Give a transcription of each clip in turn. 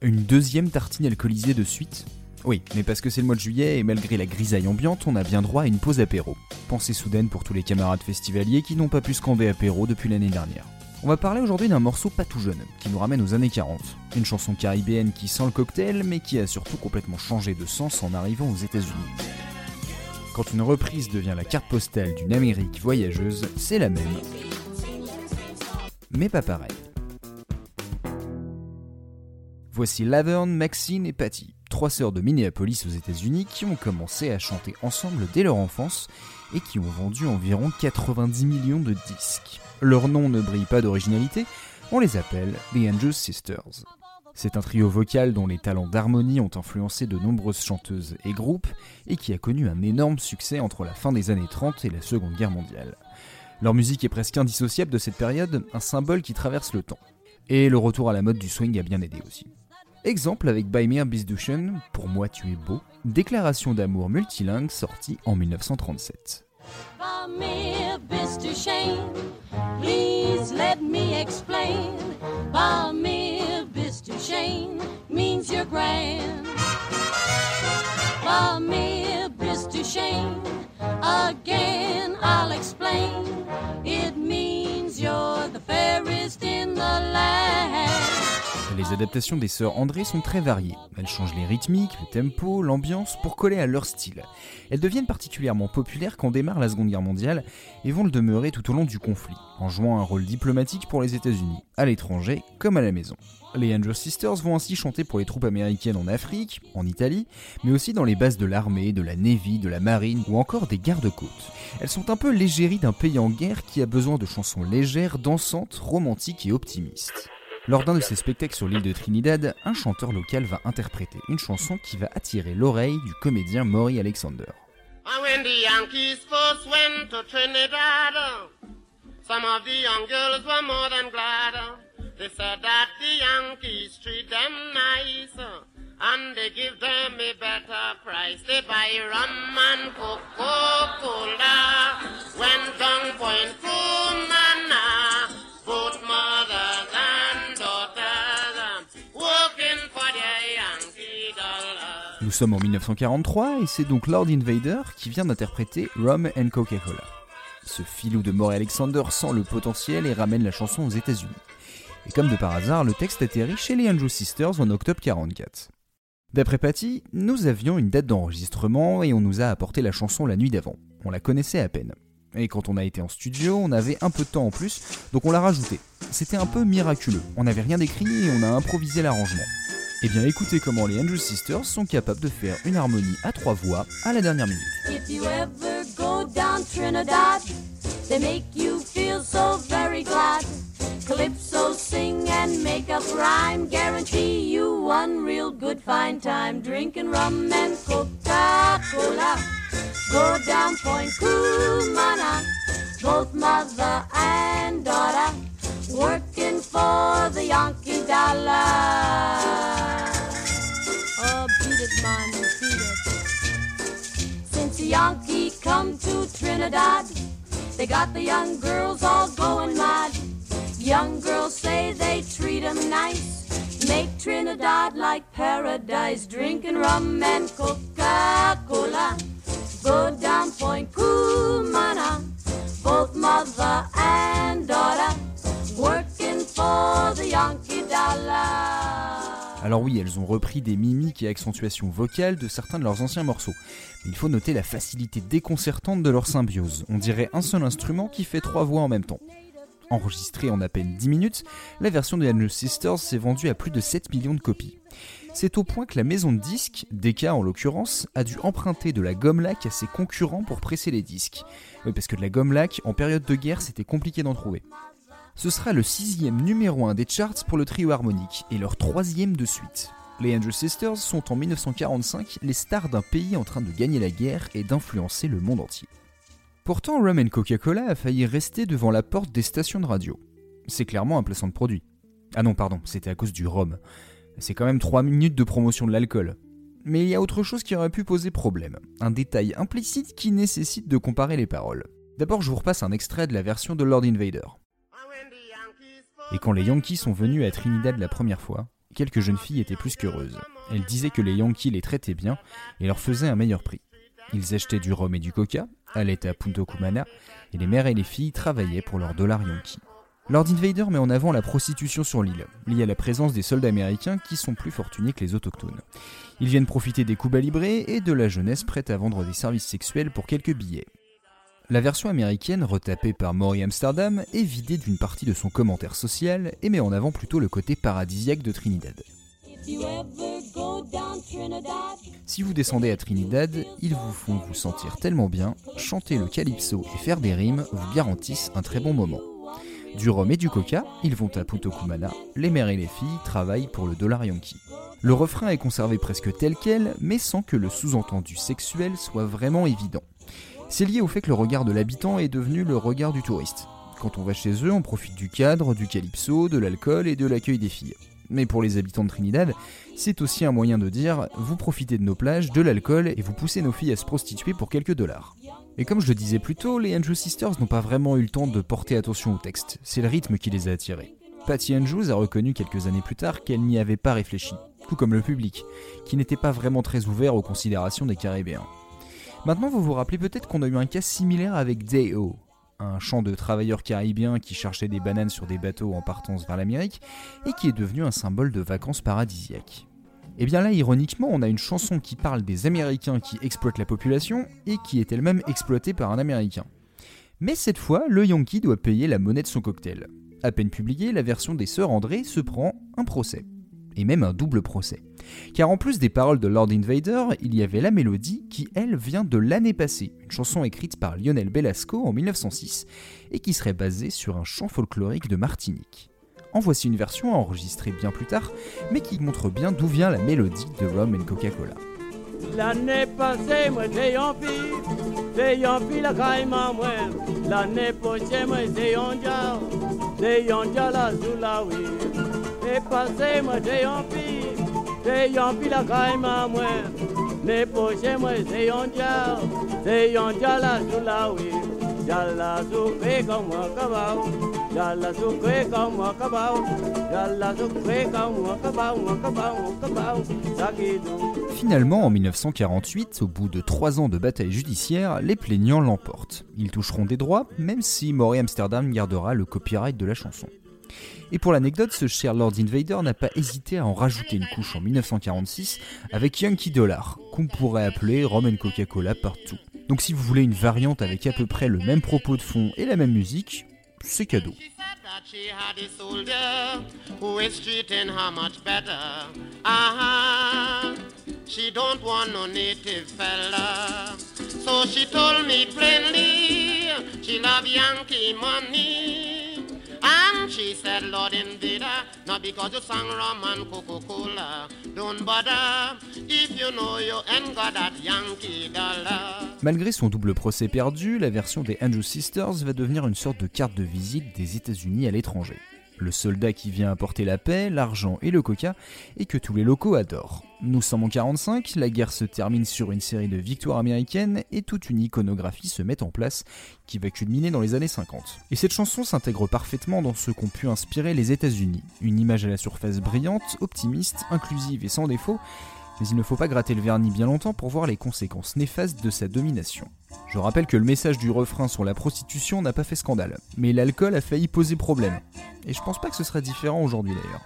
Une deuxième tartine alcoolisée de suite Oui, mais parce que c'est le mois de juillet et malgré la grisaille ambiante, on a bien droit à une pause apéro. Pensée soudaine pour tous les camarades festivaliers qui n'ont pas pu scander apéro depuis l'année dernière. On va parler aujourd'hui d'un morceau pas tout jeune, qui nous ramène aux années 40. Une chanson caribéenne qui sent le cocktail, mais qui a surtout complètement changé de sens en arrivant aux États-Unis. Quand une reprise devient la carte postale d'une Amérique voyageuse, c'est la même. Mais pas pareil. Voici Laverne, Maxine et Patty, trois sœurs de Minneapolis aux États-Unis qui ont commencé à chanter ensemble dès leur enfance et qui ont vendu environ 90 millions de disques. Leur nom ne brille pas d'originalité, on les appelle The Angel Sisters. C'est un trio vocal dont les talents d'harmonie ont influencé de nombreuses chanteuses et groupes et qui a connu un énorme succès entre la fin des années 30 et la Seconde Guerre mondiale. Leur musique est presque indissociable de cette période, un symbole qui traverse le temps. Et le retour à la mode du swing a bien aidé aussi. Exemple avec Baimir Bisduchen, Pour moi tu es beau, déclaration d'amour multilingue sortie en 1937. please let me explain. means you're grand. again I'll explain. It means you're the fairest in the land. Les adaptations des sœurs André sont très variées. Elles changent les rythmiques, le tempo, l'ambiance pour coller à leur style. Elles deviennent particulièrement populaires quand démarre la Seconde Guerre mondiale et vont le demeurer tout au long du conflit, en jouant un rôle diplomatique pour les États-Unis, à l'étranger comme à la maison. Les Angel Sisters vont ainsi chanter pour les troupes américaines en Afrique, en Italie, mais aussi dans les bases de l'armée, de la Navy, de la marine ou encore des gardes-côtes. Elles sont un peu l'égérie d'un pays en guerre qui a besoin de chansons légères, dansantes, romantiques et optimistes. Lors d'un de ses spectacles sur l'île de Trinidad, un chanteur local va interpréter une chanson qui va attirer l'oreille du comédien Maury Alexander. Sommes en 1943 et c'est donc Lord Invader qui vient d'interpréter Rum and Coca-Cola. Ce filou de Maury Alexander sent le potentiel et ramène la chanson aux États-Unis. Et comme de par hasard, le texte atterrit chez les Andrew Sisters en octobre 44. D'après Patty, nous avions une date d'enregistrement et on nous a apporté la chanson la nuit d'avant. On la connaissait à peine. Et quand on a été en studio, on avait un peu de temps en plus, donc on l'a rajouté. C'était un peu miraculeux. On n'avait rien écrit et on a improvisé l'arrangement. Eh bien écoutez comment les Angel Sisters sont capables de faire une harmonie à trois voix à la dernière minute. If you ever go down Trinidad, they make you feel so very glad. Calypso sing and make up rhyme, guarantee you one real good fine time. Drinking rum and Coca-Cola, go down Point Cumana, both mother and daughter, working for the Yankee dollar. Yankee come to Trinidad, they got the young girls all going mad. Young girls say they treat them nice, make Trinidad like paradise, drinking rum and Coca-Cola. Go down Point Cumana, Alors oui, elles ont repris des mimiques et accentuations vocales de certains de leurs anciens morceaux. Mais il faut noter la facilité déconcertante de leur symbiose. On dirait un seul instrument qui fait trois voix en même temps. Enregistrée en à peine 10 minutes, la version de Angel Sisters s'est vendue à plus de 7 millions de copies. C'est au point que la maison de disques, Decca en l'occurrence, a dû emprunter de la gomme lac à ses concurrents pour presser les disques. Oui, parce que de la gomme lac, en période de guerre, c'était compliqué d'en trouver. Ce sera le sixième numéro 1 des charts pour le trio harmonique et leur troisième de suite. Les Andrew Sisters sont en 1945 les stars d'un pays en train de gagner la guerre et d'influencer le monde entier. Pourtant, Rum Coca-Cola a failli rester devant la porte des stations de radio. C'est clairement un placement de produit. Ah non, pardon, c'était à cause du rhum. C'est quand même 3 minutes de promotion de l'alcool. Mais il y a autre chose qui aurait pu poser problème. Un détail implicite qui nécessite de comparer les paroles. D'abord, je vous repasse un extrait de la version de Lord Invader. Et quand les Yankees sont venus à Trinidad la première fois, quelques jeunes filles étaient plus qu'heureuses. Elles disaient que les Yankees les traitaient bien et leur faisaient un meilleur prix. Ils achetaient du rhum et du coca, allaient à Punto Cumana, et les mères et les filles travaillaient pour leurs dollars Yankees. Lord Invader met en avant la prostitution sur l'île, liée à la présence des soldats américains qui sont plus fortunés que les autochtones. Ils viennent profiter des coups librés et de la jeunesse prête à vendre des services sexuels pour quelques billets. La version américaine, retapée par Maury Amsterdam, est vidée d'une partie de son commentaire social et met en avant plutôt le côté paradisiaque de Trinidad. Si vous descendez à Trinidad, ils vous font vous sentir tellement bien, chanter le calypso et faire des rimes vous garantissent un très bon moment. Du rhum et du coca, ils vont à Punto Cumana, les mères et les filles travaillent pour le dollar yankee. Le refrain est conservé presque tel quel, mais sans que le sous-entendu sexuel soit vraiment évident. C'est lié au fait que le regard de l'habitant est devenu le regard du touriste. Quand on va chez eux, on profite du cadre, du calypso, de l'alcool et de l'accueil des filles. Mais pour les habitants de Trinidad, c'est aussi un moyen de dire vous profitez de nos plages, de l'alcool et vous poussez nos filles à se prostituer pour quelques dollars. Et comme je le disais plus tôt, les Andrews Sisters n'ont pas vraiment eu le temps de porter attention au texte, c'est le rythme qui les a attirés. Patty Andrews a reconnu quelques années plus tard qu'elle n'y avait pas réfléchi, tout comme le public, qui n'était pas vraiment très ouvert aux considérations des Caribéens. Maintenant, vous vous rappelez peut-être qu'on a eu un cas similaire avec Day-O, un champ de travailleurs caribéens qui cherchaient des bananes sur des bateaux en partance vers l'Amérique et qui est devenu un symbole de vacances paradisiaques. Et eh bien là, ironiquement, on a une chanson qui parle des Américains qui exploitent la population et qui est elle-même exploitée par un Américain. Mais cette fois, le Yankee doit payer la monnaie de son cocktail. À peine publiée, la version des Sœurs André se prend un procès. Et même un double procès. Car en plus des paroles de Lord Invader, il y avait la mélodie qui, elle, vient de l'année passée, une chanson écrite par Lionel Belasco en 1906 et qui serait basée sur un chant folklorique de Martinique. En voici une version enregistrée bien plus tard, mais qui montre bien d'où vient la mélodie de Rum and Coca-Cola. Finalement, en 1948, au bout de trois ans de bataille judiciaire, les plaignants l'emportent. Ils toucheront des droits, même si Maury Amsterdam gardera le copyright de la chanson. Et pour l'anecdote, ce cher Lord Invader n'a pas hésité à en rajouter une couche en 1946 avec Yankee Dollar, qu'on pourrait appeler Roman Coca-Cola partout. Donc si vous voulez une variante avec à peu près le même propos de fond et la même musique, c'est cadeau. She told me plainly, she love Yankee money. She said, Lord Invader, not because you sang rum and Coca-Cola. Don't bother if you know you ain't got that Yankee dollar. Malgré son double procès perdu, la version des Andrew Sisters va devenir une sorte de carte de visite des États-Unis à l'étranger. Le soldat qui vient apporter la paix, l'argent et le coca, et que tous les locaux adorent. Nous sommes en 45, la guerre se termine sur une série de victoires américaines et toute une iconographie se met en place qui va culminer dans les années 50. Et cette chanson s'intègre parfaitement dans ce qu'ont pu inspirer les États-Unis. Une image à la surface brillante, optimiste, inclusive et sans défaut, mais il ne faut pas gratter le vernis bien longtemps pour voir les conséquences néfastes de sa domination. Je rappelle que le message du refrain sur la prostitution n'a pas fait scandale, mais l'alcool a failli poser problème. Et je pense pas que ce serait différent aujourd'hui d'ailleurs.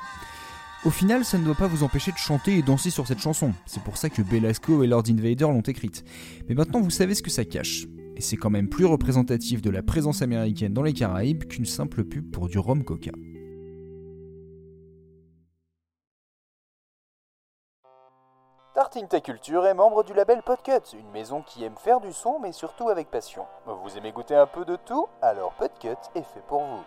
Au final, ça ne doit pas vous empêcher de chanter et danser sur cette chanson. C'est pour ça que Belasco et Lord Invader l'ont écrite. Mais maintenant, vous savez ce que ça cache. Et c'est quand même plus représentatif de la présence américaine dans les Caraïbes qu'une simple pub pour du rhum coca. Tartine Ta Culture est membre du label Podcut, une maison qui aime faire du son mais surtout avec passion. Vous aimez goûter un peu de tout? Alors Podcut est fait pour vous.